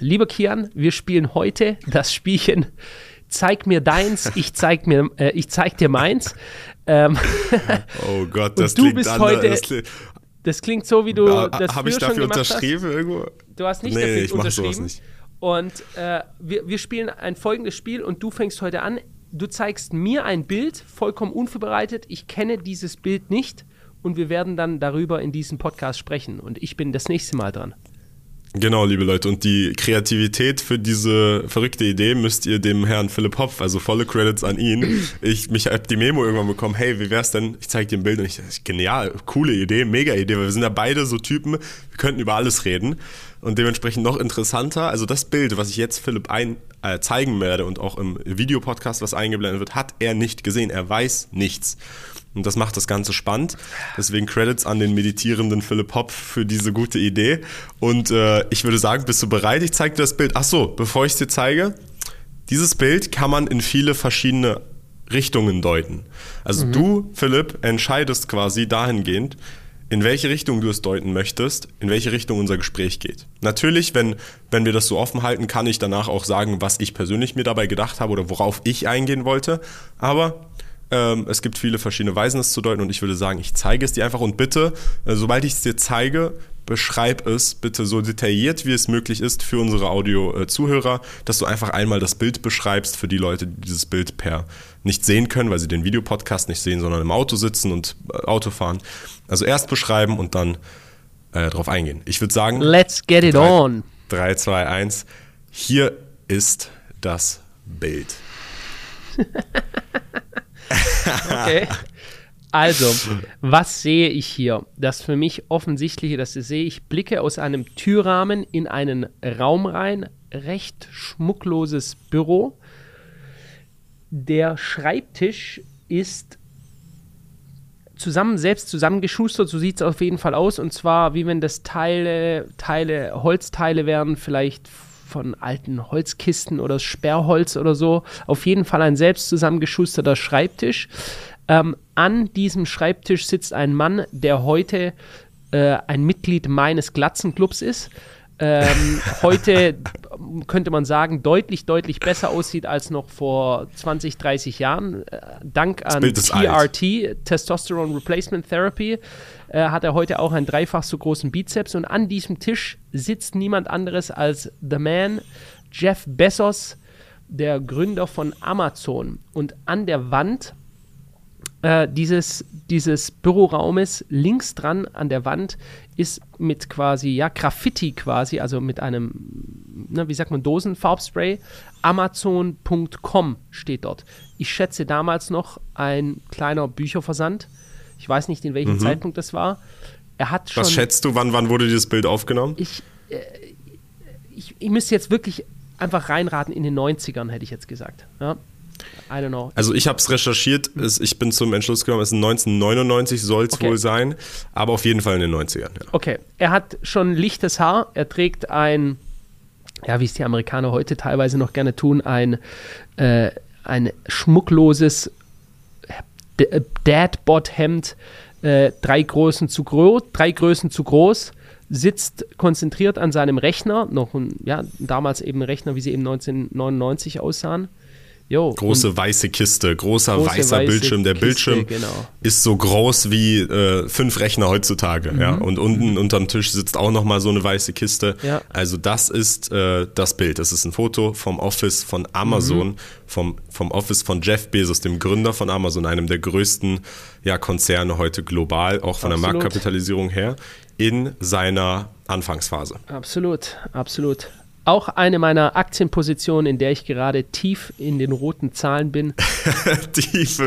Lieber Kian, wir spielen heute das Spielchen Zeig mir deins, ich zeig, mir, äh, ich zeig dir meins. Ähm, oh Gott, das du klingt bist anders. heute, Das klingt- das klingt so, wie du das Habe ich dafür unterschrieben irgendwo? hast. Du hast nicht nee, dafür nee, ich mach sowas unterschrieben. nicht. Und äh, wir, wir spielen ein folgendes Spiel und du fängst heute an. Du zeigst mir ein Bild, vollkommen unvorbereitet. Ich kenne dieses Bild nicht und wir werden dann darüber in diesem Podcast sprechen. Und ich bin das nächste Mal dran. Genau, liebe Leute. Und die Kreativität für diese verrückte Idee müsst ihr dem Herrn Philipp Hopf, also volle Credits an ihn. Ich mich hab die Memo irgendwann bekommen, hey, wie wär's denn? Ich zeig dir ein Bild und ich dachte, genial, coole Idee, mega Idee, weil wir sind ja beide so Typen, wir könnten über alles reden. Und dementsprechend noch interessanter, also das Bild, was ich jetzt Philipp ein, äh, zeigen werde und auch im Videopodcast, was eingeblendet wird, hat er nicht gesehen. Er weiß nichts. Und das macht das Ganze spannend. Deswegen Credits an den meditierenden Philipp Hopf für diese gute Idee. Und äh, ich würde sagen, bist du bereit? Ich zeige dir das Bild. Ach so, bevor ich es dir zeige, dieses Bild kann man in viele verschiedene Richtungen deuten. Also du, Philipp, entscheidest quasi dahingehend, in welche Richtung du es deuten möchtest, in welche Richtung unser Gespräch geht. Natürlich, wenn, wenn wir das so offen halten, kann ich danach auch sagen, was ich persönlich mir dabei gedacht habe oder worauf ich eingehen wollte. Aber ähm, es gibt viele verschiedene Weisen, es zu deuten und ich würde sagen, ich zeige es dir einfach und bitte, äh, sobald ich es dir zeige, beschreib es bitte so detailliert, wie es möglich ist für unsere Audio-Zuhörer, dass du einfach einmal das Bild beschreibst für die Leute, die dieses Bild per nicht sehen können, weil sie den Videopodcast nicht sehen, sondern im Auto sitzen und äh, Auto fahren. Also erst beschreiben und dann äh, drauf eingehen. Ich würde sagen, Let's get it Drei- on. 3, 2, 1. Hier ist das Bild. Okay. Also, was sehe ich hier? Das für mich offensichtliche, das sehe ich, blicke aus einem Türrahmen in einen Raum rein, recht schmuckloses Büro. Der Schreibtisch ist zusammen, selbst zusammengeschustert, so sieht es auf jeden Fall aus. Und zwar, wie wenn das Teile, Teile, Holzteile wären, vielleicht von alten Holzkisten oder Sperrholz oder so. Auf jeden Fall ein selbst zusammengeschusterter Schreibtisch. Ähm, an diesem Schreibtisch sitzt ein Mann, der heute äh, ein Mitglied meines Glatzenclubs ist. Ähm, heute könnte man sagen, deutlich, deutlich besser aussieht als noch vor 20, 30 Jahren. Äh, dank an ist alt. TRT, Testosterone Replacement Therapy, äh, hat er heute auch einen dreifach so großen Bizeps. Und an diesem Tisch sitzt niemand anderes als The Man, Jeff Bezos, der Gründer von Amazon. Und an der Wand äh, dieses, dieses Büroraumes links dran an der Wand ist mit quasi, ja, Graffiti quasi, also mit einem, ne, wie sagt man, Dosenfarbspray. Amazon.com steht dort. Ich schätze damals noch ein kleiner Bücherversand. Ich weiß nicht, in welchem Zeitpunkt das war. Er hat schon. Was schätzt du, wann, wann wurde dieses Bild aufgenommen? ich, äh, ich, ich müsste jetzt wirklich einfach reinraten, in den 90ern, hätte ich jetzt gesagt. Ja? I don't know. Also ich habe es recherchiert, ich bin zum Entschluss gekommen, es ist 1999 soll es Okay. wohl sein, aber auf jeden Fall in den 90ern. Ja. Okay, er hat schon lichtes Haar, er trägt ein, ja, wie es die Amerikaner heute teilweise noch gerne tun, ein, äh, ein schmuckloses Dad-Bot-Hemd, äh, drei Größen zu groß, drei Größen zu groß, sitzt konzentriert an seinem Rechner, noch ein, ja, damals eben ein Rechner, wie sie eben 1999 aussahen. Jo, Große weiße Kiste, großer Große weißer weiße Bildschirm. Der Kiste, Bildschirm genau. ist so groß wie äh, fünf Rechner heutzutage. Ja? Und unten unterm Tisch sitzt auch nochmal so eine weiße Kiste. Mhm. Ja. Also das ist äh, das Bild. Das ist ein Foto vom Office von Amazon, Mhm. vom, vom Office von Jeff Bezos, dem Gründer von Amazon, einem der größten ja, Konzerne heute global, auch von der Absolut. Marktkapitalisierung her, in seiner Anfangsphase. Absolut, absolut. Auch eine meiner Aktienpositionen, in der ich gerade tief in den roten Zahlen bin. tief,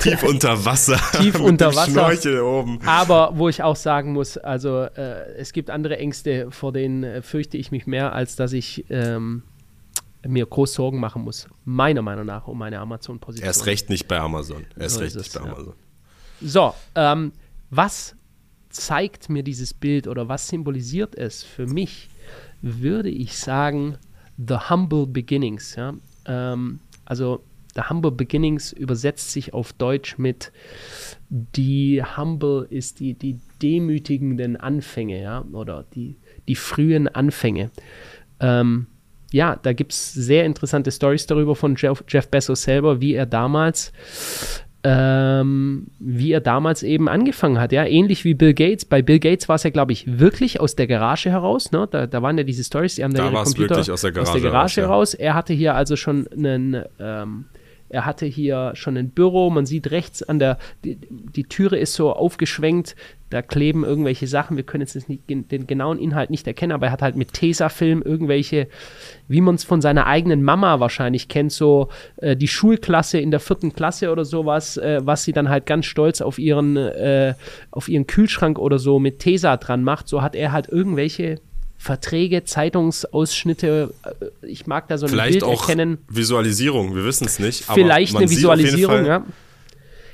tief unter Wasser. Tief unter Wasser. Schnorchel oben. Aber wo ich auch sagen muss, also äh, es gibt andere Ängste, vor denen äh, fürchte ich mich mehr, als dass ich ähm, mir groß Sorgen machen muss. Meiner Meinung nach um meine Amazon-Position. Erst recht nicht bei Amazon. Erst So recht ist nicht es, bei ja. Amazon. So, ähm, was zeigt mir dieses Bild oder was symbolisiert es für mich, würde ich sagen, The Humble Beginnings. Ja? Ähm, also The Humble Beginnings übersetzt sich auf Deutsch mit die Humble ist die, die demütigenden Anfänge, ja, oder die, die frühen Anfänge. Ähm, ja, da gibt es sehr interessante Stories darüber von Jeff, Jeff Bezos selber, wie er damals ähm, wie er damals eben angefangen hat, ja, ähnlich wie Bill Gates. Bei Bill Gates war es ja, glaube ich, wirklich aus der Garage heraus, ne? Da, da waren ja diese Stories, die haben da, Da ihre Computer wirklich aus der Garage aus der Garage raus, ja. heraus. Er hatte hier also schon einen, ähm, er hatte hier schon ein Büro, man sieht rechts an der, die, die Türe ist so aufgeschwenkt, da kleben irgendwelche Sachen, wir können jetzt nicht, den genauen Inhalt nicht erkennen, aber er hat halt mit Tesafilm irgendwelche, wie man es von seiner eigenen Mama wahrscheinlich kennt, so äh, die Schulklasse in der vierten Klasse oder sowas, äh, was sie dann halt ganz stolz auf ihren, äh, auf ihren Kühlschrank oder so mit Tesa dran macht, so hat er halt irgendwelche Verträge, Zeitungsausschnitte, äh, ich mag da so ein Vielleicht Bild auch erkennen. Visualisierung, wir wissen es nicht. Vielleicht eine Visualisierung, ja.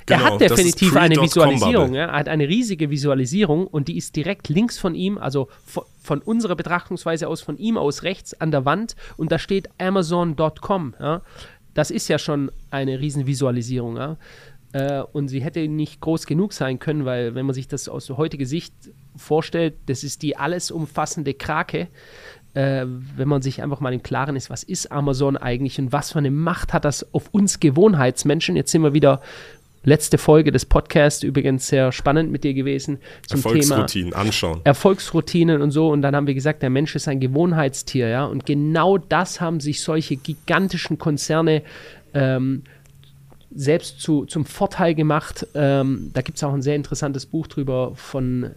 Genau, er hat definitiv eine Visualisierung, ja. er hat eine riesige Visualisierung und die ist direkt links von ihm, also von, von unserer Betrachtungsweise aus, von ihm aus rechts an der Wand und da steht Amazon.com. Ja. Das ist ja schon eine riesen Visualisierung. Ja. Äh, und sie hätte nicht groß genug sein können, weil wenn man sich das aus heutiger Sicht vorstellt, das ist die alles umfassende Krake. Äh, wenn man sich einfach mal im Klaren ist, was ist Amazon eigentlich und was für eine Macht hat das auf uns Gewohnheitsmenschen? Jetzt sind wir wieder letzte Folge des Podcasts, übrigens sehr spannend mit dir gewesen zum Thema Erfolgsroutinen anschauen. Erfolgsroutinen und so. Und dann haben wir gesagt, der Mensch ist ein Gewohnheitstier, ja. Und genau das haben sich solche gigantischen Konzerne ähm, selbst zu, zum Vorteil gemacht. Ähm, da gibt es auch ein sehr interessantes Buch drüber von,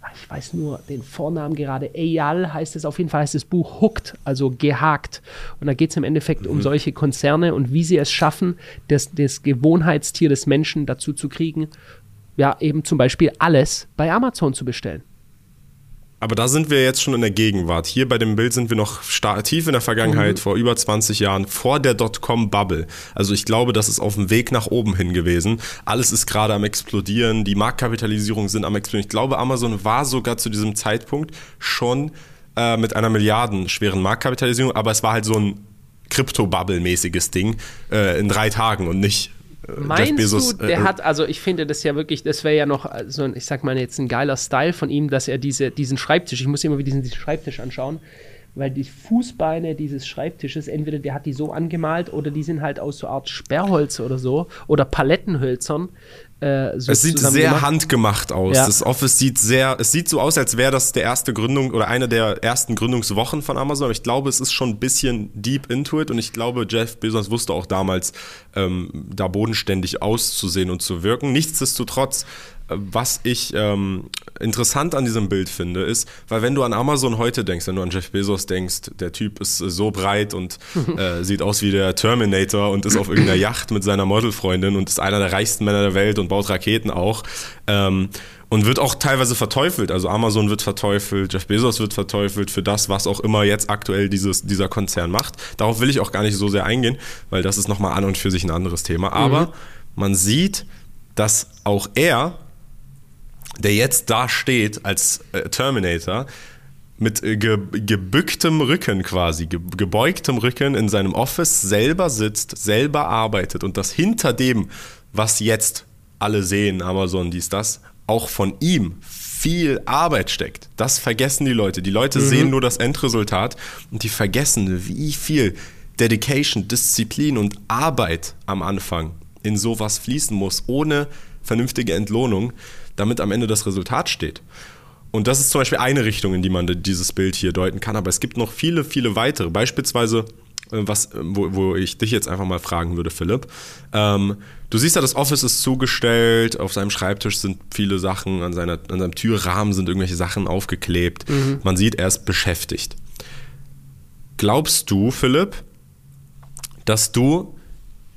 ach, ich weiß nur den Vornamen gerade, Eyal heißt es auf jeden Fall, heißt das Buch Hooked, also gehakt. Und da geht es im Endeffekt um solche Konzerne und wie sie es schaffen, das, das Gewohnheitstier des Menschen dazu zu kriegen, ja, eben zum Beispiel alles bei Amazon zu bestellen. Aber da sind wir jetzt schon in der Gegenwart. Hier bei dem Bild sind wir noch tief in der Vergangenheit, vor über 20 Jahren, vor der Dotcom-Bubble. Also ich glaube, das ist auf dem Weg nach oben hin gewesen. Alles ist gerade am explodieren, die Marktkapitalisierungen sind am explodieren. Ich glaube, Amazon war sogar zu diesem Zeitpunkt schon äh, mit einer milliardenschweren Marktkapitalisierung, aber es war halt so ein Krypto-Bubble-mäßiges Ding äh, in drei Tagen und nicht äh, Meinst du, der äh, hat, also ich finde das ja wirklich, das wäre ja noch so ein, ich sag mal jetzt ein geiler Style von ihm, dass er diese, diesen Schreibtisch, ich muss immer wieder diesen, diesen Schreibtisch anschauen, weil die Fußbeine dieses Schreibtisches, entweder der hat die so angemalt oder die sind halt aus so Art Sperrholz oder so oder Palettenhölzern. Äh, so Es sieht sehr gemacht. handgemacht aus. Ja. Das Office sieht sehr, es sieht so aus, als wäre das der erste Gründung oder eine der ersten Gründungswochen von Amazon. Aber ich glaube, es ist schon ein bisschen deep into it und ich glaube, Jeff Bezos wusste auch damals, ähm, da bodenständig auszusehen und zu wirken. Nichtsdestotrotz, was ich ähm, interessant an diesem Bild finde, ist, weil wenn du an Amazon heute denkst, wenn du an Jeff Bezos denkst, der Typ ist äh, so breit und äh, sieht aus wie der Terminator und ist auf irgendeiner Yacht mit seiner Modelfreundin und ist einer der reichsten Männer der Welt und baut Raketen auch. Ähm, und wird auch teilweise verteufelt. Also Amazon wird verteufelt, Jeff Bezos wird verteufelt für das, was auch immer jetzt aktuell dieses, dieser Konzern macht. Darauf will ich auch gar nicht so sehr eingehen, weil das ist nochmal an und für sich ein anderes Thema. Aber man sieht, dass auch er, der jetzt da steht als äh, Terminator, mit äh, ge gebücktem Rücken quasi, ge gebeugtem Rücken in seinem Office selber sitzt, selber arbeitet und das hinter dem, was jetzt alle sehen, Amazon, dies, das, auch von ihm viel Arbeit steckt. Das vergessen die Leute. Die Leute sehen nur das Endresultat und die vergessen, wie viel Dedication, Disziplin und Arbeit am Anfang in sowas fließen muss, ohne vernünftige Entlohnung, damit am Ende das Resultat steht. Und das ist zum Beispiel eine Richtung, in die man dieses Bild hier deuten kann. Aber es gibt noch viele, viele weitere. Beispielsweise, äh, was, äh, wo, wo ich dich jetzt einfach mal fragen würde, Philipp. Ähm, du siehst ja, das Office ist zugestellt. Auf seinem Schreibtisch sind viele Sachen. An, seiner, an seinem Türrahmen sind irgendwelche Sachen aufgeklebt. Man sieht, er ist beschäftigt. Glaubst du, Philipp, dass du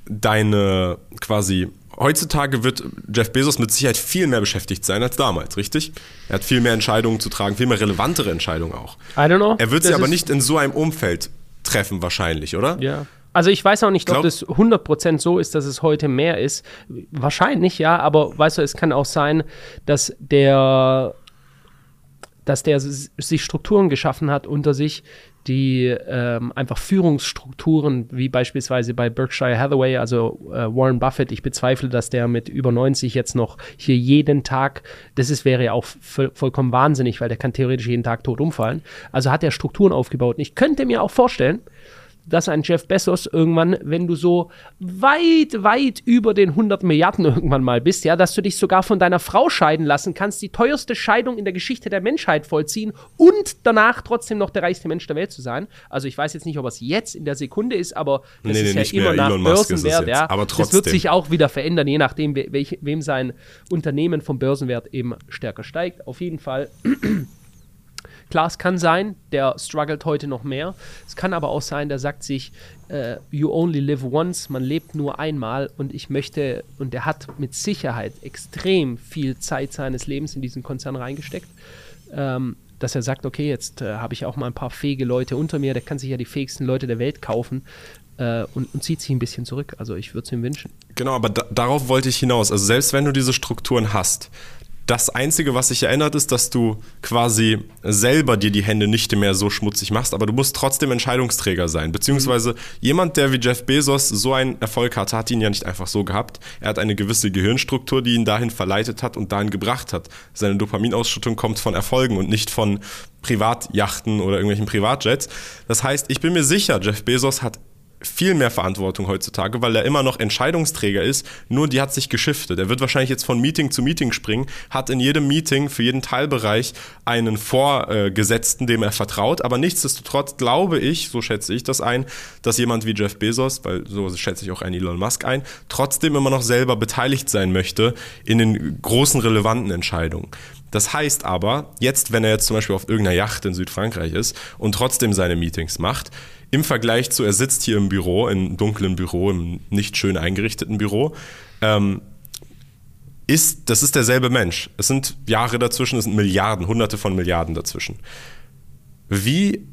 deine quasi heutzutage wird Jeff Bezos mit Sicherheit viel mehr beschäftigt sein als damals, richtig? Er hat viel mehr Entscheidungen zu tragen, viel mehr relevantere Entscheidungen auch. I don't know. Er wird sie Das aber ist- nicht in so einem Umfeld treffen wahrscheinlich, oder? Ja. Also ich weiß auch nicht, ob das 100% so ist, dass es heute mehr ist. Wahrscheinlich ja, aber weißt du, es kann auch sein, dass der dass der sich Strukturen geschaffen hat unter sich, die ähm, einfach Führungsstrukturen, wie beispielsweise bei Berkshire Hathaway, also äh, Warren Buffett, ich bezweifle, dass der mit über 90 jetzt noch hier jeden Tag, das ist, wäre ja auch vollkommen wahnsinnig, weil der kann theoretisch jeden Tag tot umfallen. Also hat er Strukturen aufgebaut. Und ich könnte mir auch vorstellen, dass ein Jeff Bezos irgendwann, wenn du so weit, weit über den 100 Milliarden irgendwann mal bist, ja, dass du dich sogar von deiner Frau scheiden lassen kannst, die teuerste Scheidung in der Geschichte der Menschheit vollziehen und danach trotzdem noch der reichste Mensch der Welt zu sein. Also ich weiß jetzt nicht, ob es jetzt in der Sekunde ist, aber das nee, ist nee, ja immer nach Börsenwert, ja. Aber trotzdem. Das wird sich auch wieder verändern, je nachdem, we wem sein Unternehmen vom Börsenwert eben stärker steigt. Auf jeden Fall Klar, es kann sein, der struggelt heute noch mehr. Es kann aber auch sein, der sagt sich, uh, you only live once, man lebt nur einmal und ich möchte, und der hat mit Sicherheit extrem viel Zeit seines Lebens in diesen Konzern reingesteckt. Ähm, dass er sagt, okay, jetzt äh, habe ich auch mal ein paar fähige Leute unter mir, der kann sich ja die fähigsten Leute der Welt kaufen äh, und, und, zieht sich ein bisschen zurück. Also ich würde es ihm wünschen. Genau, aber da, darauf wollte ich hinaus. Also selbst wenn du diese Strukturen hast, das Einzige, was sich erinnert, ist, dass du quasi selber dir die Hände nicht mehr so schmutzig machst, aber du musst trotzdem Entscheidungsträger sein. Beziehungsweise jemand, der wie Jeff Bezos so einen Erfolg hatte, hat ihn ja nicht einfach so gehabt. Er hat eine gewisse Gehirnstruktur, die ihn dahin verleitet hat und dahin gebracht hat. Seine Dopaminausschüttung kommt von Erfolgen und nicht von Privatjachten oder irgendwelchen Privatjets. Das heißt, ich bin mir sicher, Jeff Bezos hat viel mehr Verantwortung heutzutage, weil er immer noch Entscheidungsträger ist, nur die hat sich geschiftet. Er wird wahrscheinlich jetzt von Meeting zu Meeting springen, hat in jedem Meeting für jeden Teilbereich einen Vorgesetzten, dem er vertraut, aber nichtsdestotrotz glaube ich, so schätze ich das ein, dass jemand wie Jeff Bezos, weil so schätze ich auch einen Elon Musk ein, trotzdem immer noch selber beteiligt sein möchte in den großen relevanten Entscheidungen. Das heißt aber, jetzt, wenn er jetzt zum Beispiel auf irgendeiner Yacht in Südfrankreich ist und trotzdem seine Meetings macht, im Vergleich zu, er sitzt hier im Büro, im dunklen Büro, im nicht schön eingerichteten Büro, ähm, ist, das ist derselbe Mensch. Es sind Jahre dazwischen, es sind Milliarden, hunderte von Milliarden dazwischen. Wie,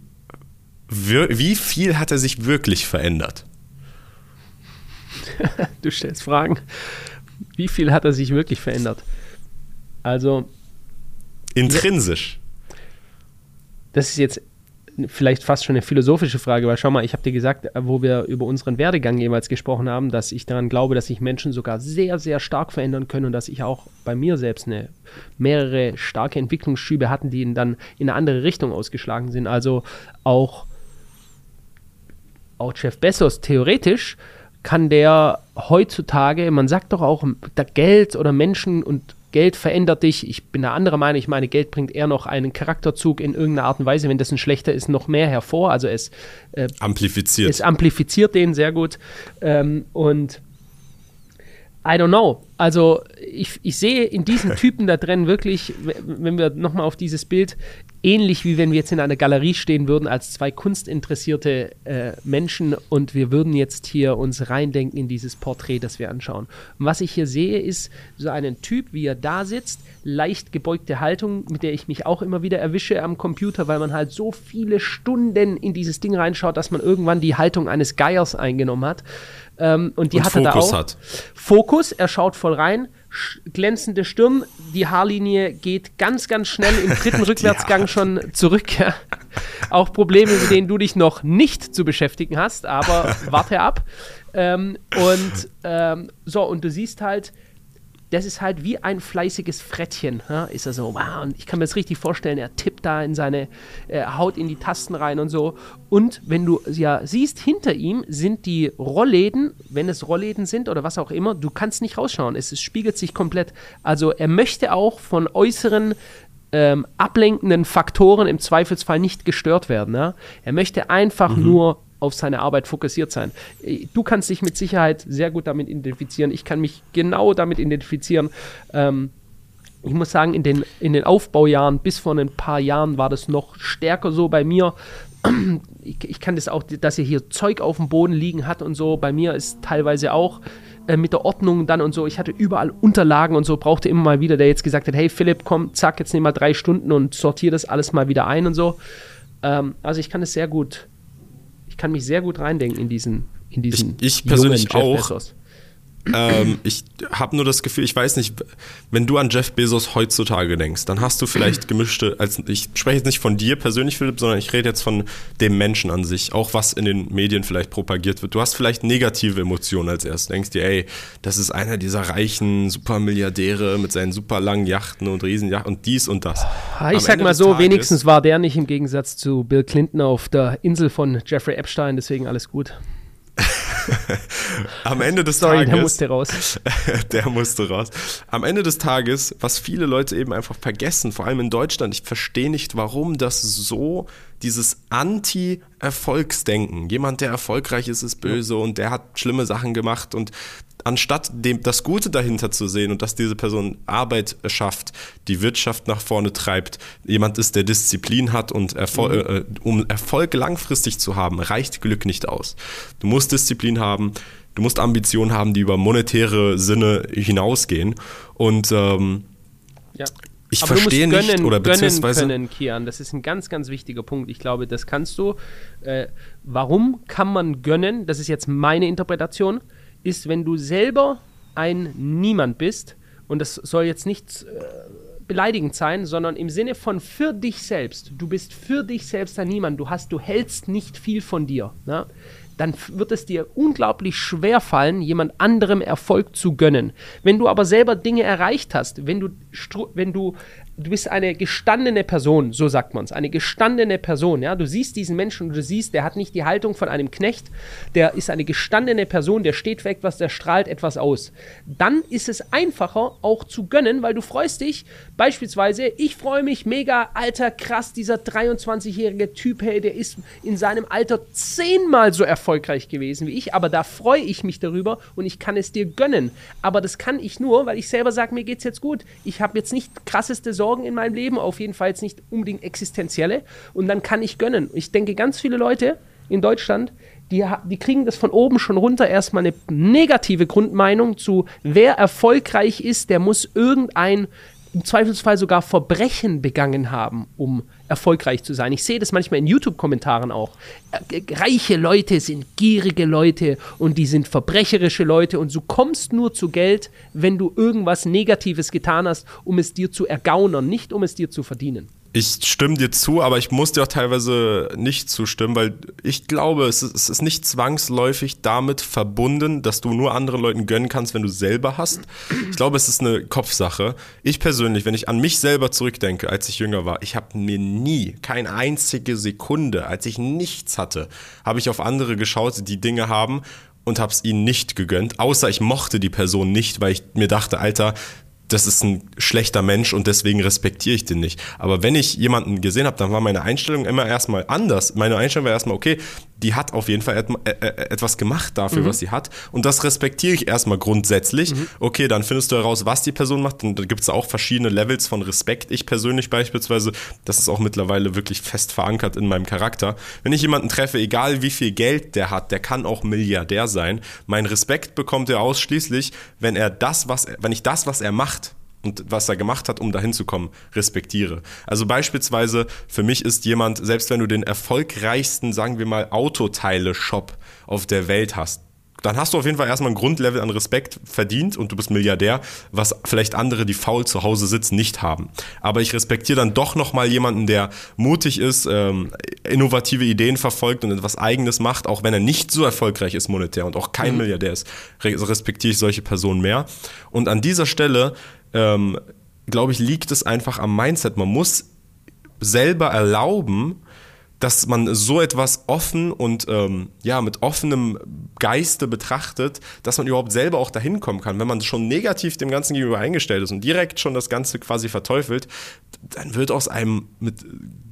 wie viel hat er sich wirklich verändert? du stellst Fragen. Wie viel hat er sich wirklich verändert? Also. Intrinsisch. Das ist jetzt vielleicht fast schon eine philosophische Frage, weil schau mal, ich habe dir gesagt, äh, wo wir über unseren Werdegang jeweils gesprochen haben, dass ich daran glaube, dass sich Menschen sogar sehr, sehr stark verändern können und dass ich auch bei mir selbst eine mehrere starke Entwicklungsschübe hatten, die dann in eine andere Richtung ausgeschlagen sind. Also auch, auch Jeff Bezos theoretisch kann der heutzutage, man sagt doch auch, Geld oder Menschen und Geld verändert dich. Ich bin der andere Meinung. Ich meine, Geld bringt eher noch einen Charakterzug in irgendeiner Art und Weise, wenn das ein schlechter ist, noch mehr hervor. Also es äh, amplifiziert. Es amplifiziert den sehr gut. Ähm, und I don't know. Also ich, ich sehe in diesen Typen da drin wirklich, wenn wir nochmal auf dieses Bild, ähnlich wie wenn wir jetzt in einer Galerie stehen würden als zwei kunstinteressierte äh, Menschen und wir würden jetzt hier uns reindenken in dieses Porträt, das wir anschauen. Und was ich hier sehe, ist so einen Typ, wie er da sitzt, leicht gebeugte Haltung, mit der ich mich auch immer wieder erwische am Computer, weil man halt so viele Stunden in dieses Ding reinschaut, dass man irgendwann die Haltung eines Geiers eingenommen hat. Ähm, und die und hatte Fokus da auch. Hat. Fokus, er schaut voll rein, glänzende Stirn, die Haarlinie geht ganz, ganz schnell im dritten Rückwärtsgang schon zurück. Ja. Auch Probleme, mit denen du dich noch nicht zu beschäftigen hast, aber warte ab. Ähm, und ähm, so, und du siehst halt, das ist halt wie ein fleißiges Frettchen. Ja? Ist er so, wow, und ich kann mir das richtig vorstellen, er tippt da in seine, äh, haut in die Tasten rein und so. Und wenn du ja siehst, hinter ihm sind die Rollläden, wenn es Rollläden sind oder was auch immer, du kannst nicht rausschauen. Es, es spiegelt sich komplett. Also er möchte auch von äußeren ähm, ablenkenden Faktoren im Zweifelsfall nicht gestört werden. Ja? Er möchte einfach mhm. nur auf seine Arbeit fokussiert sein. Du kannst dich mit Sicherheit sehr gut damit identifizieren. Ich kann mich genau damit identifizieren. Ähm, ich muss sagen, in den, in den Aufbaujahren bis vor ein paar Jahren war das noch stärker so bei mir. Ich, ich kann das auch, dass ihr hier Zeug auf dem Boden liegen hat und so. Bei mir ist teilweise auch äh, mit der Ordnung dann und so. Ich hatte überall Unterlagen und so, brauchte immer mal wieder, der jetzt gesagt hat, hey Philipp, komm, zack, jetzt nimm mal drei Stunden und sortiere das alles mal wieder ein und so. Ähm, also ich kann es sehr gut ich kann mich sehr gut reindenken in diesen, in diesen ich, ich persönlich auch. Bezos. Ähm, ich habe nur das Gefühl, ich weiß nicht, wenn du an Jeff Bezos heutzutage denkst, dann hast du vielleicht gemischte, als ich spreche jetzt nicht von dir persönlich, Philipp, sondern ich rede jetzt von dem Menschen an sich, auch was in den Medien vielleicht propagiert wird. Du hast vielleicht negative Emotionen als erst, denkst dir, ey, das ist einer dieser reichen Supermilliardäre mit seinen super langen Yachten und Riesenjachten und dies und das. Ah, ich Am sag Ende mal so, Tages, wenigstens war der nicht im Gegensatz zu Bill Clinton auf der Insel von Jeffrey Epstein, deswegen alles gut. Am Ende des Sorry, Tages. Der musste raus. der musste raus. Am Ende des Tages, was viele Leute eben einfach vergessen, vor allem in Deutschland, ich verstehe nicht, warum das so dieses Anti-Erfolgsdenken. Jemand, der erfolgreich ist, ist böse und der hat schlimme Sachen gemacht und anstatt dem, das Gute dahinter zu sehen und dass diese Person Arbeit schafft, die Wirtschaft nach vorne treibt, jemand ist, der Disziplin hat und Erfol mhm. äh, um Erfolg langfristig zu haben, reicht Glück nicht aus. Du musst Disziplin haben, du musst Ambitionen haben, die über monetäre Sinne hinausgehen und ähm, ja. Ich Aber verstehe gönnen, nicht oder beziehungsweise können, Kian, das ist ein ganz, ganz wichtiger Punkt. Ich glaube, das kannst du. Äh, warum kann man gönnen? Das ist jetzt meine Interpretation ist, wenn du selber ein Niemand bist, und das soll jetzt nicht äh, beleidigend sein, sondern im Sinne von für dich selbst. Du bist für dich selbst ein Niemand. Du hast, du hältst nicht viel von dir. Ne? dann wird es dir unglaublich schwer fallen, jemand anderem Erfolg zu gönnen. Wenn du aber selber Dinge erreicht hast, wenn du, wenn du du bist eine gestandene Person, so sagt man es, eine gestandene Person, ja, du siehst diesen Menschen und du siehst, der hat nicht die Haltung von einem Knecht, der ist eine gestandene Person, der steht für etwas, der strahlt etwas aus. Dann ist es einfacher auch zu gönnen, weil du freust dich, beispielsweise, ich freue mich mega, alter, krass, dieser 23-jährige Typ, hey, der ist in seinem Alter zehnmal so erfolgreich gewesen wie ich, aber da freue ich mich darüber und ich kann es dir gönnen. Aber das kann ich nur, weil ich selber sage, mir geht's jetzt gut. Ich habe jetzt nicht krasseste Sorgen Sorgen in meinem Leben, auf jeden Fall nicht unbedingt existenzielle. Und dann kann ich gönnen. Ich denke, ganz viele Leute in Deutschland, die, die kriegen das von oben schon runter erstmal eine negative Grundmeinung zu, wer erfolgreich ist, der muss irgendein im Zweifelsfall sogar Verbrechen begangen haben, um erfolgreich zu sein. Ich sehe das manchmal in YouTube-Kommentaren auch. Äh, reiche Leute sind gierige Leute und die sind verbrecherische Leute und du kommst nur zu Geld, wenn du irgendwas Negatives getan hast, um es dir zu ergaunern, nicht um es dir zu verdienen. Ich stimme dir zu, aber ich muss dir auch teilweise nicht zustimmen, weil ich glaube, es ist, es ist, nicht zwangsläufig damit verbunden, dass du nur anderen Leuten gönnen kannst, wenn du selber hast. Ich glaube, es ist eine Kopfsache. Ich persönlich, wenn ich an mich selber zurückdenke, als ich jünger war, ich habe mir nie, keine einzige Sekunde, als ich nichts hatte, habe ich auf andere geschaut, die Dinge haben und habe es ihnen nicht gegönnt, außer ich mochte die Person nicht, weil ich mir dachte, Alter, das ist ein schlechter Mensch und deswegen respektiere ich den nicht. Aber wenn ich jemanden gesehen habe, dann war meine Einstellung immer erstmal anders. Meine Einstellung war erstmal, okay, die hat auf jeden Fall et äh, äh, etwas gemacht dafür, mhm. was sie hat. Und das respektiere ich erstmal grundsätzlich. Mhm. Okay, dann findest du heraus, was die Person macht. Und da gibt es auch verschiedene Levels von Respekt. Ich persönlich beispielsweise, das ist auch mittlerweile wirklich fest verankert in meinem Charakter. Wenn ich jemanden treffe, egal wie viel Geld der hat, der kann auch Milliardär sein. Mein Respekt bekommt er ausschließlich, wenn er das, was, wenn ich das, was er macht, und was er gemacht hat, um dahin zu kommen, respektiere. Also beispielsweise für mich ist jemand, selbst wenn du den erfolgreichsten, sagen wir mal, Autoteile-Shop auf der Welt hast, dann hast du auf jeden Fall erstmal ein Grundlevel an Respekt verdient und du bist Milliardär, was vielleicht andere, die faul zu Hause sitzen, nicht haben. Aber ich respektiere dann doch nochmal jemanden, der mutig ist, ähm, innovative Ideen verfolgt und etwas Eigenes macht, auch wenn er nicht so erfolgreich ist monetär und auch kein mhm. Milliardär ist, respektiere ich solche Personen mehr. Und an dieser Stelle ähm, glaube ich, liegt es einfach am Mindset. Man muss selber erlauben, dass man so etwas offen und ähm, ja mit offenem Geiste betrachtet, dass man überhaupt selber auch dahin kommen kann. Wenn man schon negativ dem Ganzen gegenüber eingestellt ist und direkt schon das Ganze quasi verteufelt, dann wird aus einem mit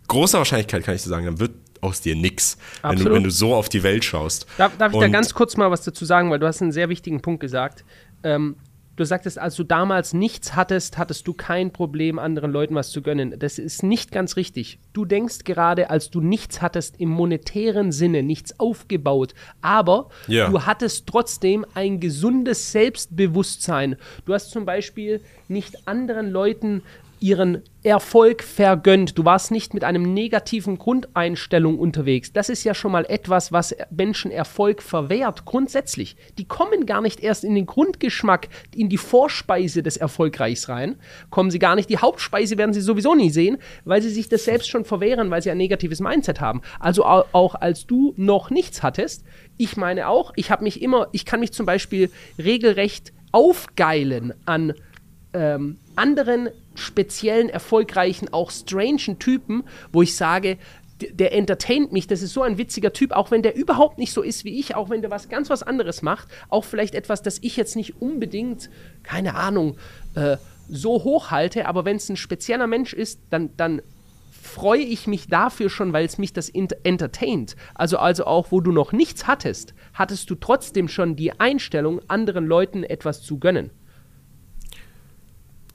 großer Wahrscheinlichkeit kann ich dir sagen, dann wird aus dir nix, wenn du, wenn du so auf die Welt schaust. Darf, darf ich und da ganz kurz mal was dazu sagen, weil du hast einen sehr wichtigen Punkt gesagt. Ähm, Du sagtest, als du damals nichts hattest, hattest du kein Problem, anderen Leuten was zu gönnen. Das ist nicht ganz richtig. Du denkst gerade, als du nichts hattest im monetären Sinne, nichts aufgebaut, aber ja. du hattest trotzdem ein gesundes Selbstbewusstsein. Du hast zum Beispiel nicht anderen Leuten ihren Erfolg vergönnt. Du warst nicht mit einem negativen Grundeinstellung unterwegs. Das ist ja schon mal etwas, was Menschen Erfolg verwehrt, grundsätzlich. Die kommen gar nicht erst in den Grundgeschmack, in die Vorspeise des Erfolgreichs rein. Kommen sie gar nicht. Die Hauptspeise werden sie sowieso nie sehen, weil sie sich das selbst schon verwehren, weil sie ein negatives Mindset haben. Also auch als du noch nichts hattest, ich meine auch, ich habe mich immer, ich kann mich zum Beispiel regelrecht aufgeilen an ähm, anderen speziellen, erfolgreichen, auch strangen Typen, wo ich sage, der entertaint mich, das ist so ein witziger Typ, auch wenn der überhaupt nicht so ist wie ich, auch wenn der was ganz was anderes macht, auch vielleicht etwas, das ich jetzt nicht unbedingt, keine Ahnung, äh, so hoch halte, aber wenn es ein spezieller Mensch ist, dann, dann freue ich mich dafür schon, weil es mich das entertaint. Also, also auch, wo du noch nichts hattest, hattest du trotzdem schon die Einstellung, anderen Leuten etwas zu gönnen.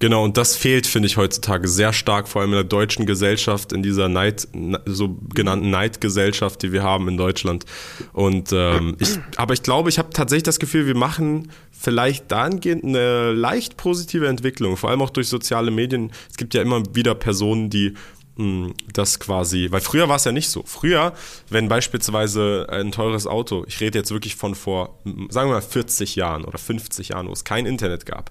Genau, und das fehlt, finde ich, heutzutage sehr stark, vor allem in der deutschen Gesellschaft, in dieser Neid, sogenannten Neidgesellschaft, die wir haben in Deutschland. Und ähm, ich, aber ich glaube, ich habe tatsächlich das Gefühl, wir machen vielleicht dahingehend eine leicht positive Entwicklung, vor allem auch durch soziale Medien. Es gibt ja immer wieder Personen, die hm, das quasi, weil früher war es ja nicht so. Früher, wenn beispielsweise ein teures Auto, ich rede jetzt wirklich von vor, sagen wir mal 40 Jahren oder 50 Jahren, wo es kein Internet gab,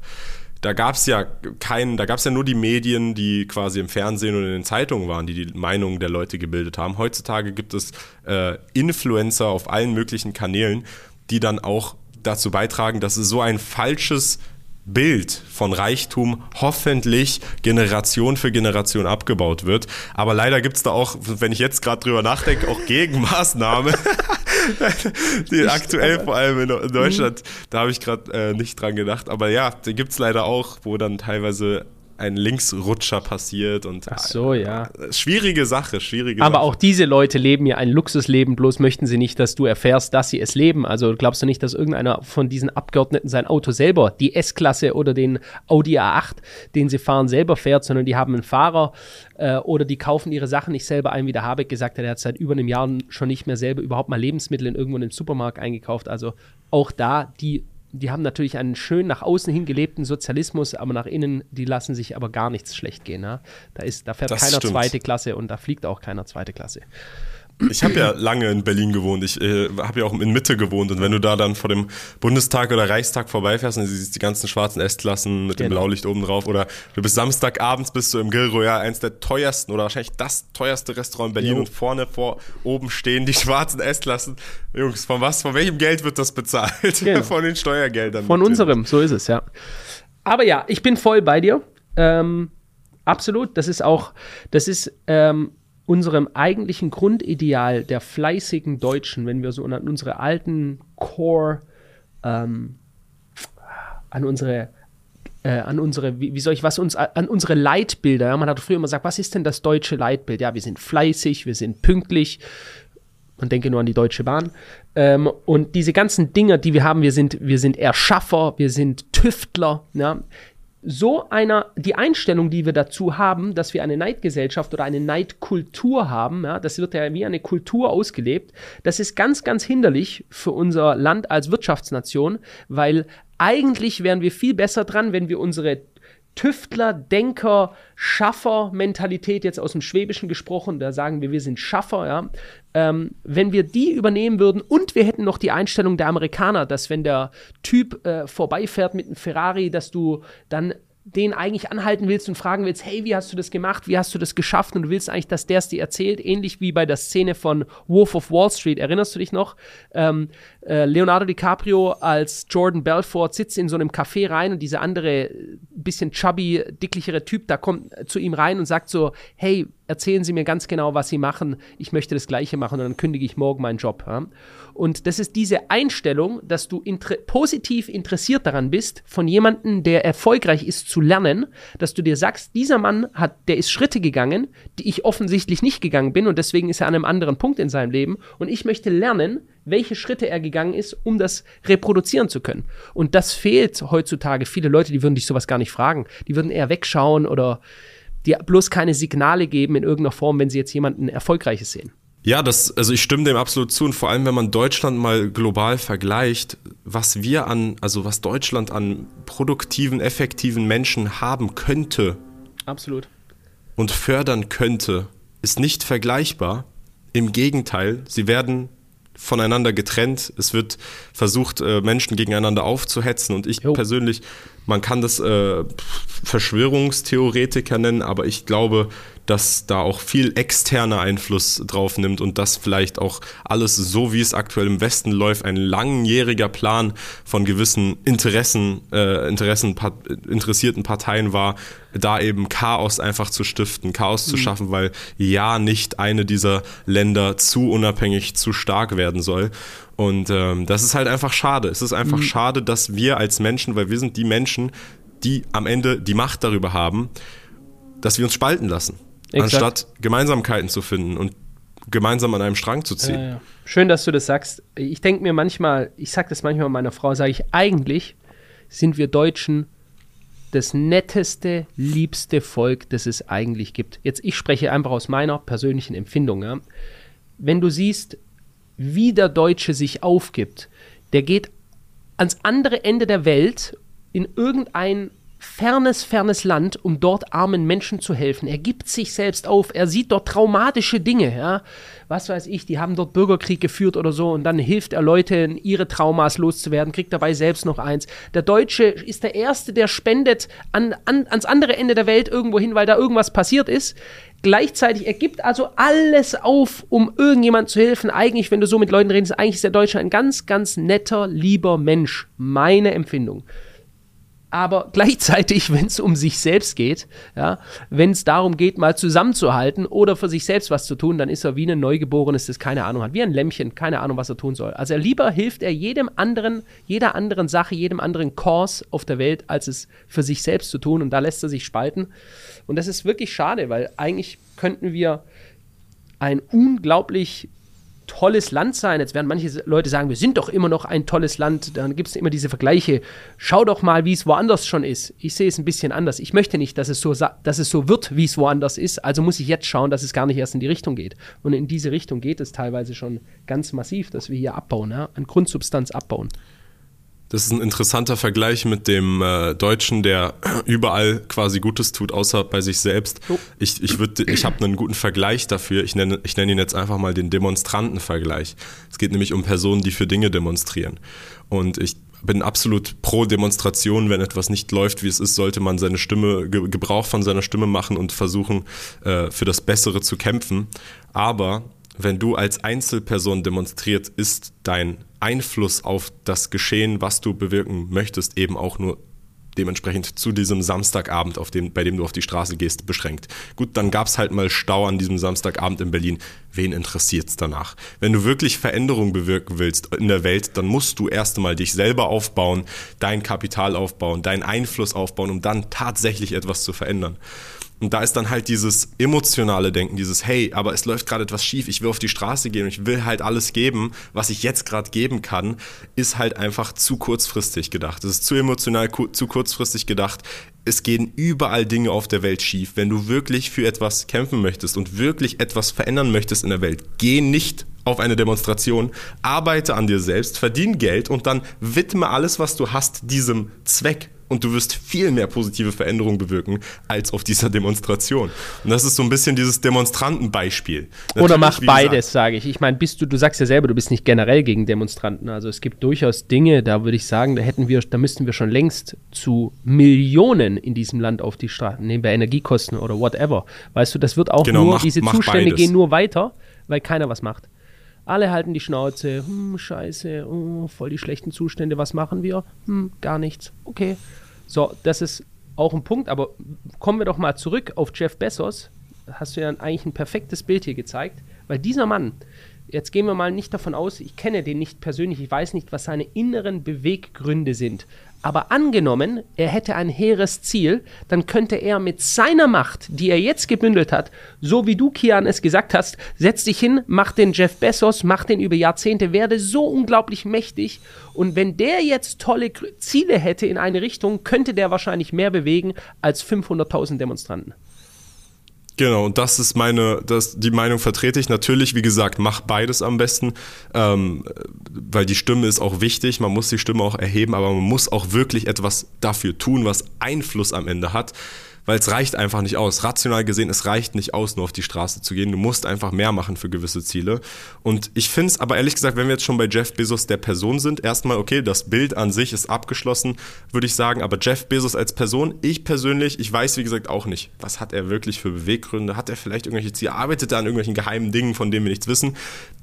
da gab es ja keinen, da gab es ja nur die Medien, die quasi im Fernsehen und in den Zeitungen waren, die die Meinung der Leute gebildet haben. Heutzutage gibt es äh, Influencer auf allen möglichen Kanälen, die dann auch dazu beitragen, dass es so ein falsches Bild von Reichtum hoffentlich Generation für Generation abgebaut wird. Aber leider gibt es da auch, wenn ich jetzt gerade drüber nachdenke, auch Gegenmaßnahmen. die aktuell vor allem in Deutschland, da habe ich gerade äh, nicht dran gedacht. Aber ja, die gibt es leider auch, wo dann teilweise ein Linksrutscher passiert und Ach so, ja. Schwierige Sache, schwierige Aber Sache. auch diese Leute leben ja ein Luxusleben, bloß möchten sie nicht, dass du erfährst, dass sie es leben. Also glaubst du nicht, dass irgendeiner von diesen Abgeordneten sein Auto selber, die S-Klasse oder den Audi A8, den sie fahren, selber fährt, sondern die haben einen Fahrer äh, oder die kaufen ihre Sachen nicht selber ein, wie der Habeck gesagt hat, er hat seit über einem Jahr schon nicht mehr selber überhaupt mal Lebensmittel in irgendwo in den Supermarkt eingekauft. Also auch da, die die haben natürlich einen schön nach außen hin gelebten Sozialismus, aber nach innen, die lassen sich aber gar nichts schlecht gehen. Ja? Da, ist, da fährt das keiner stimmt. zweite Klasse und da fliegt auch keiner zweite Klasse. Ich habe ja lange in Berlin gewohnt. Ich äh, habe ja auch in Mitte gewohnt. Und wenn du da dann vor dem Bundestag oder Reichstag vorbeifährst und du siehst die ganzen schwarzen S-Klassen mit genau. dem Blaulicht oben drauf oder du bist Samstagabends bist du im Grill Royal, eins der teuersten oder wahrscheinlich das teuerste Restaurant in Berlin jo. und vorne vor oben stehen die schwarzen S-Klassen. Jungs, von was, von welchem Geld wird das bezahlt? Genau. von den Steuergeldern. Von unserem, so ist es, ja. Aber ja, ich bin voll bei dir. Ähm, absolut. Das ist auch, das ist ähm, unserem eigentlichen Grundideal der fleißigen Deutschen, wenn wir so an unsere alten Core, ähm, an unsere äh, an unsere, wie, wie, soll ich was uns, an unsere Leitbilder. Ja? Man hat früher immer gesagt, was ist denn das deutsche Leitbild? Ja, wir sind fleißig, wir sind pünktlich. Man denke nur an die Deutsche Bahn. Ähm, und diese ganzen Dinge, die wir haben, wir sind, wir sind Erschaffer, wir sind Tüftler. Ja? So einer, die Einstellung, die wir dazu haben, dass wir eine Neidgesellschaft oder eine Neidkultur haben, ja, das wird ja wie eine Kultur ausgelebt, das ist ganz, ganz hinderlich für unser Land als Wirtschaftsnation, weil eigentlich wären wir viel besser dran, wenn wir unsere Tüftler, Denker, Schaffer-Mentalität, jetzt aus dem Schwäbischen gesprochen, da sagen wir, wir sind Schaffer, ja. Ähm, wenn wir die übernehmen würden und wir hätten noch die Einstellung der Amerikaner, dass wenn der Typ äh, vorbeifährt mit einem Ferrari, dass du dann den eigentlich anhalten willst und fragen willst, hey, wie hast du das gemacht, wie hast du das geschafft? Und du willst eigentlich, dass der es dir erzählt, ähnlich wie bei der Szene von Wolf of Wall Street, erinnerst du dich noch? Ähm, äh, Leonardo DiCaprio als Jordan Belfort sitzt in so einem Café rein und dieser andere, bisschen chubby, dicklichere Typ, da kommt zu ihm rein und sagt so, hey, erzählen Sie mir ganz genau, was Sie machen, ich möchte das Gleiche machen und dann kündige ich morgen meinen Job. Ja? Und das ist diese Einstellung, dass du inter positiv interessiert daran bist, von jemandem, der erfolgreich ist, zu lernen, dass du dir sagst, dieser Mann hat, der ist Schritte gegangen, die ich offensichtlich nicht gegangen bin und deswegen ist er an einem anderen Punkt in seinem Leben und ich möchte lernen, welche Schritte er gegangen ist, um das reproduzieren zu können. Und das fehlt heutzutage. Viele Leute, die würden dich sowas gar nicht fragen. Die würden eher wegschauen oder dir bloß keine Signale geben in irgendeiner Form, wenn sie jetzt jemanden Erfolgreiches sehen. Ja, das, also ich stimme dem absolut zu und vor allem, wenn man Deutschland mal global vergleicht, was wir an, also was Deutschland an produktiven, effektiven Menschen haben könnte, Absolut. Und fördern könnte, ist nicht vergleichbar. Im Gegenteil, sie werden voneinander getrennt. Es wird versucht, äh, Menschen gegeneinander aufzuhetzen. Und ich jo. persönlich, man kann das äh, Verschwörungstheoretiker nennen, aber ich glaube, dass da auch viel externer Einfluss drauf nimmt und dass vielleicht auch alles so, wie es aktuell im Westen läuft, ein langjähriger Plan von gewissen Interessen, äh, Interessen, interessierten Parteien war, da eben Chaos einfach zu stiften, Chaos mhm. zu schaffen, weil ja nicht eine dieser Länder zu unabhängig, zu stark werden soll. Und ähm, das ist halt einfach schade. Es ist einfach mhm. schade, dass wir als Menschen, weil wir sind die Menschen, die am Ende die Macht darüber haben, dass wir uns spalten lassen. Exakt. anstatt Gemeinsamkeiten zu finden und gemeinsam an einem Strang zu ziehen. Ja, ja. Schön, dass du das sagst. Ich denke mir manchmal, ich sage das manchmal meiner Frau, sage ich, eigentlich sind wir Deutschen das netteste, liebste Volk, das es eigentlich gibt. Jetzt, ich spreche einfach aus meiner persönlichen Empfindung. Ja. Wenn du siehst, wie der Deutsche sich aufgibt, der geht ans andere Ende der Welt in irgendein fernes, fernes Land, um dort armen Menschen zu helfen. Er gibt sich selbst auf. Er sieht dort traumatische Dinge, ja. Was weiß ich, die haben dort Bürgerkrieg geführt oder so und dann hilft er Leuten, ihre Traumas loszuwerden, kriegt dabei selbst noch eins. Der Deutsche ist der Erste, der spendet an, an, ans andere Ende der Welt irgendwo hin, weil da irgendwas passiert ist. Gleichzeitig, er gibt also alles auf, um irgendjemand zu helfen. Eigentlich, wenn du so mit Leuten redest, eigentlich ist der Deutsche ein ganz, ganz netter, lieber Mensch. Meine Empfindung aber gleichzeitig, wenn es um sich selbst geht, ja, wenn es darum geht, mal zusammenzuhalten oder für sich selbst was zu tun, dann ist er wie ein Neugeborenes, das keine Ahnung hat, wie ein Lämmchen, keine Ahnung, was er tun soll. Also er lieber hilft er jedem anderen, jeder anderen Sache, jedem anderen Kurs auf der Welt, als es für sich selbst zu tun und da lässt er sich spalten. Und das ist wirklich schade, weil eigentlich könnten wir ein unglaublich tolles Land sein. Jetzt werden manche Leute sagen, wir sind doch immer noch ein tolles Land. Dann gibt es immer diese Vergleiche. Schau doch mal, wie es woanders schon ist. Ich sehe es ein bisschen anders. Ich möchte nicht, dass es so, dass es so wird, wie es woanders ist. Also muss ich jetzt schauen, dass es gar nicht erst in die Richtung geht. Und in diese Richtung geht es teilweise schon ganz massiv, dass wir hier abbauen, ja? an Grundsubstanz abbauen. Das ist ein interessanter Vergleich mit dem äh, Deutschen, der überall quasi Gutes tut, außer bei sich selbst. Oh. Ich, ich, ich habe einen guten Vergleich dafür. Ich nenne, ich nenne ihn jetzt einfach mal den Demonstrantenvergleich. Es geht nämlich um Personen, die für Dinge demonstrieren. Und ich bin absolut pro Demonstration. Wenn etwas nicht läuft, wie es ist, sollte man seine Stimme, Gebrauch von seiner Stimme machen und versuchen, äh, für das Bessere zu kämpfen. Aber wenn du als Einzelperson demonstriert, ist dein Einfluss auf das Geschehen, was du bewirken möchtest, eben auch nur dementsprechend zu diesem Samstagabend, auf dem, bei dem du auf die Straße gehst, beschränkt. Gut, dann gab es halt mal Stau an diesem Samstagabend in Berlin. Wen interessiert es danach? Wenn du wirklich Veränderung bewirken willst in der Welt, dann musst du erst einmal dich selber aufbauen, dein Kapital aufbauen, deinen Einfluss aufbauen, um dann tatsächlich etwas zu verändern. Und da ist dann halt dieses emotionale Denken, dieses, hey, aber es läuft gerade etwas schief, ich will auf die Straße gehen und ich will halt alles geben, was ich jetzt gerade geben kann, ist halt einfach zu kurzfristig gedacht. Es ist zu emotional, zu kurzfristig gedacht. Es gehen überall Dinge auf der Welt schief. Wenn du wirklich für etwas kämpfen möchtest und wirklich etwas verändern möchtest in der Welt, geh nicht auf eine Demonstration, arbeite an dir selbst, verdien Geld und dann widme alles, was du hast, diesem Zweck und du wirst viel mehr positive Veränderungen bewirken als auf dieser Demonstration. Und das ist so ein bisschen dieses Demonstrantenbeispiel. Natürlich, Oder mach beides, sage ich. Ich meine, bist du, du sagst ja selber, du bist nicht generell gegen Demonstranten. Also es gibt durchaus Dinge, da würde ich sagen, da hätten wir, da müssten wir schon längst zu Millionen in diesem Land auf die Straße, nehmen wir Energiekosten oder whatever. Weißt du, das wird auch genau, nur, mach, diese mach Zustände beides. gehen nur weiter, weil keiner was macht. Alle halten die Schnauze. Hm, scheiße, oh, voll die schlechten Zustände. Was machen wir? Hm, gar nichts. Okay. So, das ist auch ein Punkt, aber kommen wir doch mal zurück auf Jeff Bezos. Hast du ja eigentlich ein perfektes Bild hier gezeigt, weil dieser Mann, jetzt gehen wir mal nicht davon aus, ich kenne den nicht persönlich, ich weiß nicht, was seine inneren Beweggründe sind. Aber angenommen, er hätte ein hehres Ziel, dann könnte er mit seiner Macht, die er jetzt gebündelt hat, so wie du, Kian, es gesagt hast, setz dich hin, mach den Jeff Bezos, mach den über Jahrzehnte, werde so unglaublich mächtig. Und wenn der jetzt tolle Ziele hätte in eine Richtung, könnte der wahrscheinlich mehr bewegen als 500.000 Demonstranten. Genau, und das ist meine, das, die Meinung vertrete ich. Natürlich, wie gesagt, mach beides am besten, ähm, weil die Stimme ist auch wichtig, man muss die Stimme auch erheben, aber man muss auch wirklich etwas dafür tun, was Einfluss am Ende hat. Weil es reicht einfach nicht aus. Rational gesehen, es reicht nicht aus, nur auf die Straße zu gehen. Du musst einfach mehr machen für gewisse Ziele. Und ich finde es aber ehrlich gesagt, wenn wir jetzt schon bei Jeff Bezos der Person sind, erstmal, okay, das Bild an sich ist abgeschlossen, würde ich sagen, aber Jeff Bezos als Person, ich persönlich, ich weiß wie gesagt auch nicht, was hat er wirklich für Beweggründe? Hat er vielleicht irgendwelche Ziele? Arbeitet er an irgendwelchen geheimen Dingen, von denen wir nichts wissen?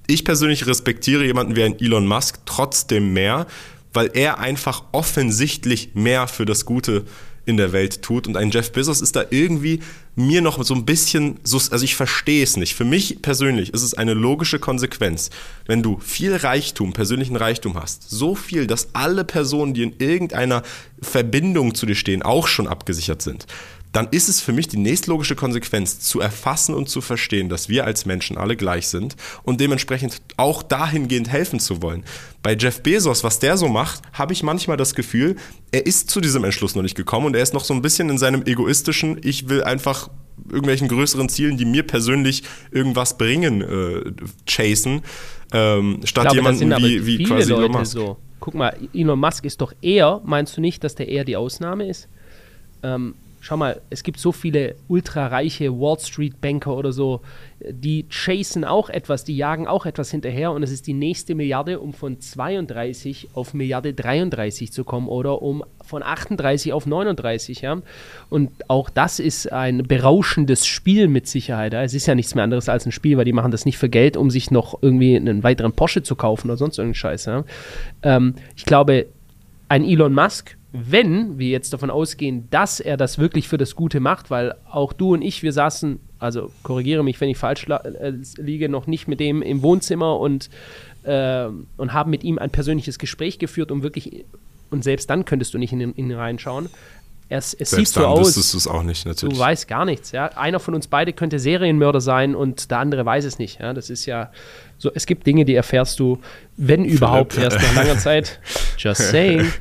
Ich persönlich respektiere jemanden wie ein Elon Musk trotzdem mehr, weil er einfach offensichtlich mehr für das Gute in der Welt tut. Und ein Jeff Bezos ist da irgendwie mir noch so ein bisschen, so, also ich verstehe es nicht. Für mich persönlich ist es eine logische Konsequenz, wenn du viel Reichtum, persönlichen Reichtum hast, so viel, dass alle Personen, die in irgendeiner Verbindung zu dir stehen, auch schon abgesichert sind dann ist es für mich die nächstlogische Konsequenz zu erfassen und zu verstehen, dass wir als Menschen alle gleich sind und dementsprechend auch dahingehend helfen zu wollen. Bei Jeff Bezos, was der so macht, habe ich manchmal das Gefühl, er ist zu diesem Entschluss noch nicht gekommen und er ist noch so ein bisschen in seinem egoistischen, ich will einfach irgendwelchen größeren Zielen, die mir persönlich irgendwas bringen, äh, chasen, ähm, statt glaube, jemanden wie, wie quasi Leute Elon Musk. So. Guck mal, Elon Musk ist doch eher, meinst du nicht, dass der eher die Ausnahme ist? Ähm, schau mal, es gibt so viele ultrareiche Wall Street Banker oder so, die chasen auch etwas, die jagen auch etwas hinterher und es ist die nächste Milliarde, um von 32 auf Milliarde 33 zu kommen oder um von 38 auf 39, ja. Und auch das ist ein berauschendes Spiel mit Sicherheit. Ja? Es ist ja nichts mehr anderes als ein Spiel, weil die machen das nicht für Geld, um sich noch irgendwie einen weiteren Porsche zu kaufen oder sonst irgendeinen Scheiß. Ja? Ähm, ich glaube, ein Elon Musk wenn wir jetzt davon ausgehen, dass er das wirklich für das Gute macht, weil auch du und ich, wir saßen, also korrigiere mich, wenn ich falsch äh, liege, noch nicht mit dem im Wohnzimmer und, äh, und haben mit ihm ein persönliches Gespräch geführt, um wirklich, und selbst dann könntest du nicht in ihn reinschauen. Es, es sieht so aus. Du es auch nicht, natürlich. Du weißt gar nichts. Ja? Einer von uns beide könnte Serienmörder sein und der andere weiß es nicht. Ja? Das ist ja so. Es gibt Dinge, die erfährst du, wenn überhaupt, erst nach langer Zeit. Just saying.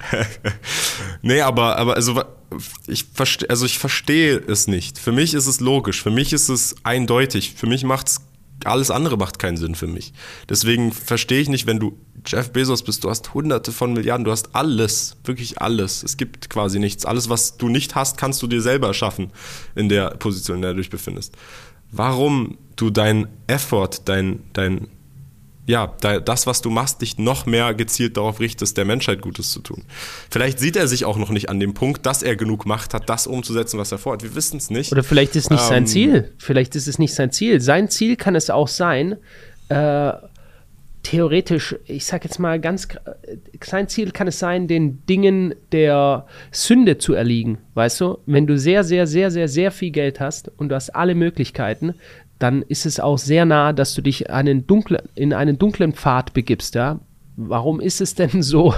nee, aber, aber also ich verstehe, also ich verstehe es nicht. Für mich ist es logisch, für mich ist es eindeutig, für mich macht es alles andere macht keinen Sinn für mich. Deswegen verstehe ich nicht, wenn du Jeff Bezos bist, du hast hunderte von Milliarden, du hast alles, wirklich alles. Es gibt quasi nichts. Alles, was du nicht hast, kannst du dir selber schaffen in der Position, in der du dich befindest. Warum du dein Effort, dein, dein, ja, das, was du machst, dich noch mehr gezielt darauf richtest, der Menschheit Gutes zu tun. Vielleicht sieht er sich auch noch nicht an dem Punkt, dass er genug Macht hat, das umzusetzen, was er vorhat. Wir wissen es nicht. Oder vielleicht ist es nicht ähm, sein Ziel. Vielleicht ist es nicht sein Ziel. Sein Ziel kann es auch sein, äh, theoretisch, ich sag jetzt mal ganz, sein Ziel kann es sein, den Dingen der Sünde zu erliegen, weißt du? Wenn du sehr, sehr, sehr, sehr, sehr viel Geld hast und du hast alle Möglichkeiten, dann ist es auch sehr nah, dass du dich einen dunkle, in einen dunklen Pfad begibst. Ja? Warum ist es denn so,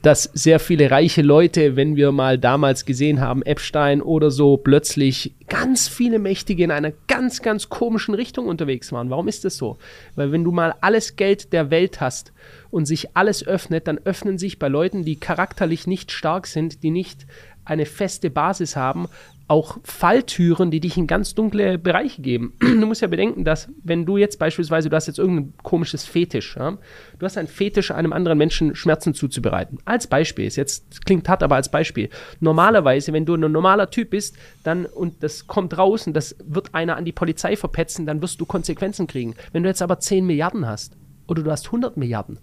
dass sehr viele reiche Leute, wenn wir mal damals gesehen haben, Epstein oder so, plötzlich ganz viele Mächtige in einer ganz, ganz komischen Richtung unterwegs waren? Warum ist das so? Weil wenn du mal alles Geld der Welt hast und sich alles öffnet, dann öffnen sich bei Leuten, die charakterlich nicht stark sind, die nicht eine feste Basis haben, auch Falltüren, die dich in ganz dunkle Bereiche geben. Du musst ja bedenken, dass wenn du jetzt beispielsweise, du hast jetzt irgendein komisches Fetisch, ja? du hast einen Fetisch, einem anderen Menschen Schmerzen zuzubereiten. Als Beispiel, ist jetzt klingt hart, aber als Beispiel. Normalerweise, wenn du ein normaler Typ bist, dann und das kommt raus und das wird einer an die Polizei verpetzen, dann wirst du Konsequenzen kriegen. Wenn du jetzt aber 10 Milliarden hast oder du hast 100 Milliarden,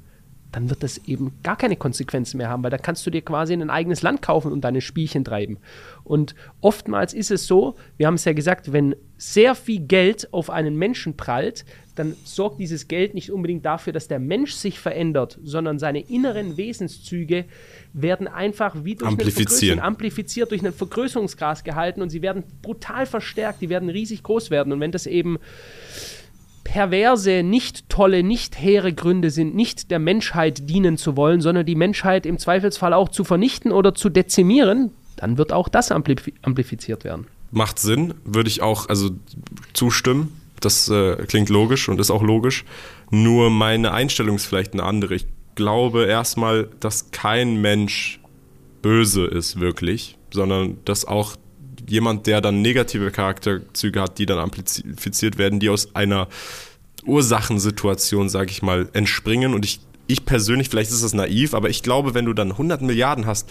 dann wird das eben gar keine Konsequenzen mehr haben, weil da kannst du dir quasi ein eigenes Land kaufen und deine Spielchen treiben. Und oftmals ist es so, wir haben es ja gesagt, wenn sehr viel Geld auf einen Menschen prallt, dann sorgt dieses Geld nicht unbedingt dafür, dass der Mensch sich verändert, sondern seine inneren Wesenszüge werden einfach wie durch Amplifizieren. amplifiziert durch einen Vergrößerungsgras gehalten und sie werden brutal verstärkt, die werden riesig groß werden. Und wenn das eben perverse, nicht tolle, nicht hehre Gründe sind, nicht der Menschheit dienen zu wollen, sondern die Menschheit im Zweifelsfall auch zu vernichten oder zu dezimieren, dann wird auch das amplif amplifiziert werden. Macht Sinn, würde ich auch also zustimmen. Das äh, klingt logisch und ist auch logisch. Nur meine Einstellung ist vielleicht eine andere. Ich glaube erstmal, dass kein Mensch böse ist wirklich, sondern dass auch jemand, der dann negative Charakterzüge hat, die dann amplifiziert werden, die aus einer Ursachensituation, sage ich mal, entspringen. Und ich, ich persönlich, vielleicht ist das naiv, aber ich glaube, wenn du dann 100 Milliarden hast,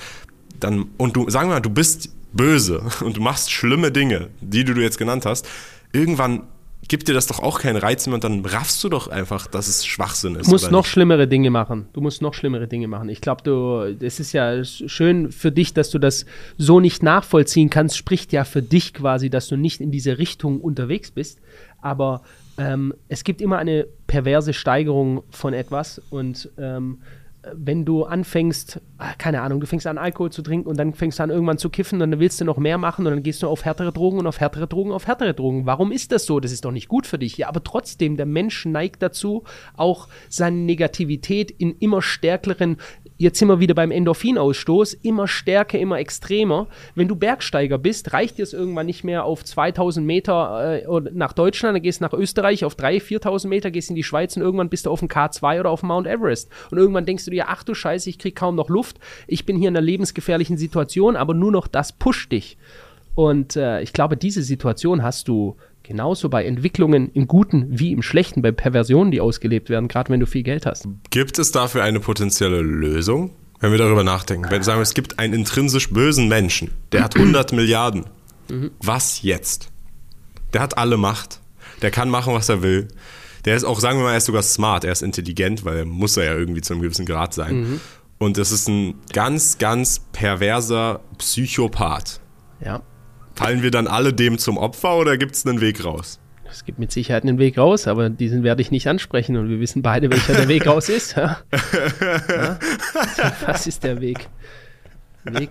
dann, und du, sagen wir mal, du bist böse und du machst schlimme Dinge, die du jetzt genannt hast, irgendwann gibt dir das doch auch keinen Reiz mehr und dann raffst du doch einfach, dass es Schwachsinn ist. Du musst noch nicht? schlimmere Dinge machen. Du musst noch schlimmere Dinge machen. Ich glaube, du, es ist ja schön für dich, dass du das so nicht nachvollziehen kannst. Spricht ja für dich quasi, dass du nicht in diese Richtung unterwegs bist. Aber ähm, es gibt immer eine perverse Steigerung von etwas und ähm, wenn du anfängst, ah, keine Ahnung, du fängst an Alkohol zu trinken und dann fängst du an irgendwann zu kiffen und dann willst du noch mehr machen und dann gehst du auf härtere Drogen und auf härtere Drogen, auf härtere Drogen. Warum ist das so? Das ist doch nicht gut für dich. Ja, aber trotzdem, der Mensch neigt dazu, auch seine Negativität in immer stärkeren jetzt sind wir wieder beim Endorphinausstoß, immer stärker, immer extremer. Wenn du Bergsteiger bist, reicht dir es irgendwann nicht mehr auf 2000 Meter äh, nach Deutschland, dann gehst du nach Österreich auf 3.000, 4.000 Meter, gehst in die Schweiz und irgendwann bist du auf dem K2 oder auf dem Mount Everest. Und irgendwann denkst du dir, ach du Scheiße, ich krieg kaum noch Luft, ich bin hier in einer lebensgefährlichen Situation, aber nur noch das pusht dich. Und äh, ich glaube, diese Situation hast du Genauso bei Entwicklungen im Guten wie im Schlechten, bei Perversionen, die ausgelebt werden, gerade wenn du viel Geld hast. Gibt es dafür eine potenzielle Lösung, wenn wir darüber nachdenken? Wenn wir sagen, es gibt einen intrinsisch bösen Menschen, der hat 100 Milliarden. Mhm. Was jetzt? Der hat alle Macht. Der kann machen, was er will. Der ist auch, sagen wir mal, er ist sogar smart, er ist intelligent, weil er muss er ja irgendwie zu einem gewissen Grad sein. Mhm. Und das ist ein ganz, ganz perverser Psychopath. Ja. Fallen wir dann alle dem zum Opfer oder gibt es einen Weg raus? Es gibt mit Sicherheit einen Weg raus, aber diesen werde ich nicht ansprechen und wir wissen beide, welcher der Weg raus ist. Ja? Ja? Was ist der Weg? Weg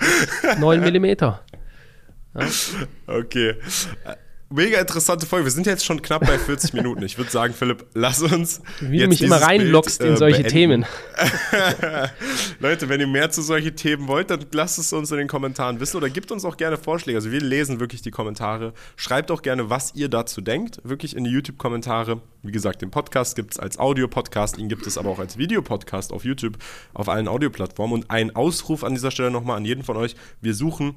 9 Millimeter. Ja? Okay mega interessante Folge. Wir sind jetzt schon knapp bei 40 Minuten. Ich würde sagen, Philipp, lass uns. Wie du mich immer reinlockst Bild, in solche äh, Themen. Leute, wenn ihr mehr zu solchen Themen wollt, dann lasst es uns in den Kommentaren wissen oder gebt uns auch gerne Vorschläge. Also wir lesen wirklich die Kommentare. Schreibt auch gerne, was ihr dazu denkt. Wirklich in die YouTube-Kommentare. Wie gesagt, den Podcast gibt es als Audio-Podcast, ihn gibt es aber auch als Videopodcast auf YouTube, auf allen Audioplattformen. Und ein Ausruf an dieser Stelle nochmal an jeden von euch. Wir suchen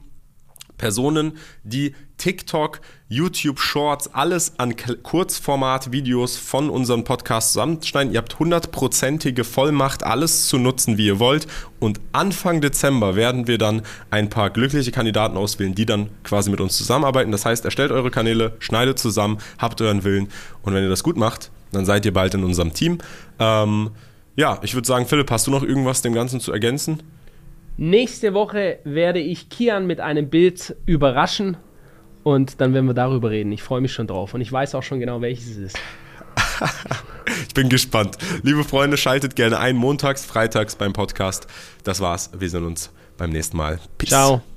Personen, die TikTok, YouTube Shorts, alles an Kurzformat-Videos von unserem Podcast zusammenschneiden. Ihr habt hundertprozentige Vollmacht, alles zu nutzen, wie ihr wollt. Und Anfang Dezember werden wir dann ein paar glückliche Kandidaten auswählen, die dann quasi mit uns zusammenarbeiten. Das heißt, erstellt eure Kanäle, schneidet zusammen, habt euren Willen. Und wenn ihr das gut macht, dann seid ihr bald in unserem Team. Ähm, ja, ich würde sagen, Philipp, hast du noch irgendwas dem Ganzen zu ergänzen? Nächste Woche werde ich Kian mit einem Bild überraschen und dann werden wir darüber reden. Ich freue mich schon drauf und ich weiß auch schon genau, welches es ist. ich bin gespannt. Liebe Freunde, schaltet gerne ein montags, freitags beim Podcast. Das war's. Wir sehen uns beim nächsten Mal. Peace. Ciao.